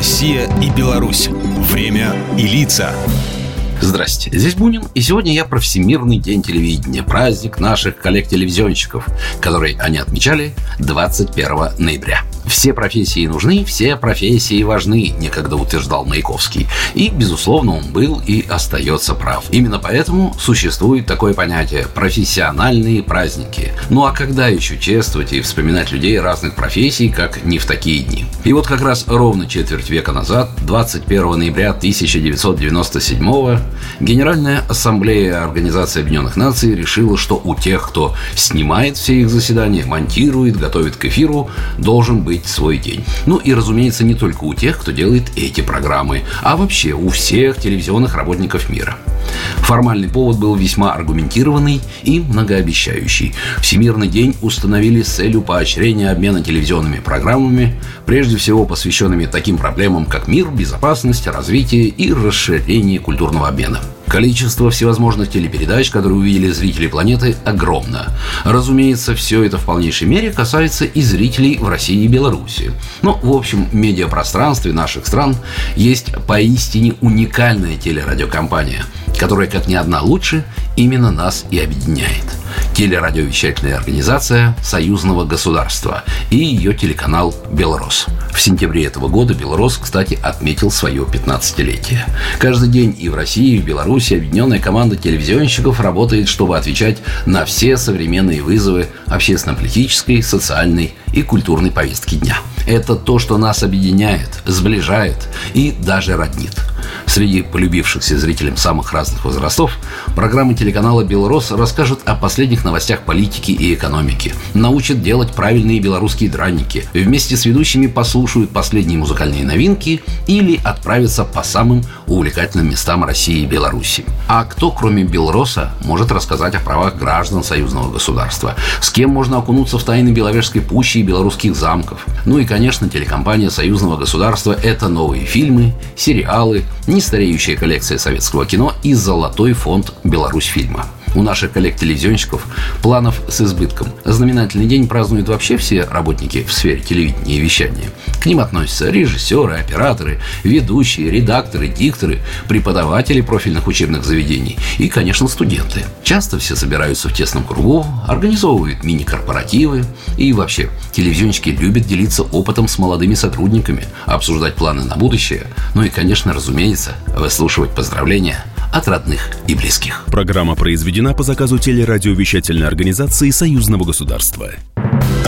Россия и Беларусь. Время и лица. Здрасте, здесь Бунин, и сегодня я про Всемирный день телевидения, праздник наших коллег-телевизионщиков, который они отмечали 21 ноября. Все профессии нужны, все профессии важны, некогда утверждал Маяковский. И, безусловно, он был и остается прав. Именно поэтому существует такое понятие – профессиональные праздники. Ну а когда еще чествовать и вспоминать людей разных профессий, как не в такие дни? И вот как раз ровно четверть века назад, 21 ноября 1997 Генеральная Ассамблея Организации Объединенных Наций решила, что у тех, кто снимает все их заседания, монтирует, готовит к эфиру, должен быть свой день. Ну и, разумеется, не только у тех, кто делает эти программы, а вообще у всех телевизионных работников мира. Формальный повод был весьма аргументированный и многообещающий. Всемирный день установили с целью поощрения обмена телевизионными программами, прежде всего посвященными таким проблемам, как мир, безопасность, развитие и расширение культурного обмена. Количество всевозможных телепередач, которые увидели зрители планеты, огромно. Разумеется, все это в полнейшей мере касается и зрителей в России и Беларуси. Но, в общем, медиапространстве наших стран есть поистине уникальная телерадиокомпания – которая, как ни одна лучше, именно нас и объединяет. Телерадиовещательная организация Союзного государства и ее телеканал «Белрос». В сентябре этого года «Белрос», кстати, отметил свое 15-летие. Каждый день и в России, и в Беларуси объединенная команда телевизионщиков работает, чтобы отвечать на все современные вызовы общественно-политической, социальной и культурной повестки дня. Это то, что нас объединяет, сближает и даже роднит – Среди полюбившихся зрителям самых разных возрастов программы телеканала «Белрос» расскажут о последних новостях политики и экономики, научат делать правильные белорусские драники, вместе с ведущими послушают последние музыкальные новинки или отправятся по самым увлекательным местам России и Беларуси. А кто, кроме Белроса, может рассказать о правах граждан союзного государства? С кем можно окунуться в тайны Беловежской пущи и белорусских замков? Ну и, конечно, телекомпания союзного государства – это новые фильмы, сериалы, нестареющая коллекция советского кино и золотой фонд «Беларусь фильма». У наших коллег-телевизионщиков планов с избытком. Знаменательный день празднуют вообще все работники в сфере телевидения и вещания. К ним относятся режиссеры, операторы, ведущие, редакторы, дикторы, преподаватели профильных учебных заведений и, конечно, студенты. Часто все собираются в тесном кругу, организовывают мини-корпоративы и вообще телевизионщики любят делиться опытом с молодыми сотрудниками, обсуждать планы на будущее, ну и, конечно, разумеется, выслушивать поздравления от родных и близких. Программа произведена по заказу телерадиовещательной организации Союзного государства.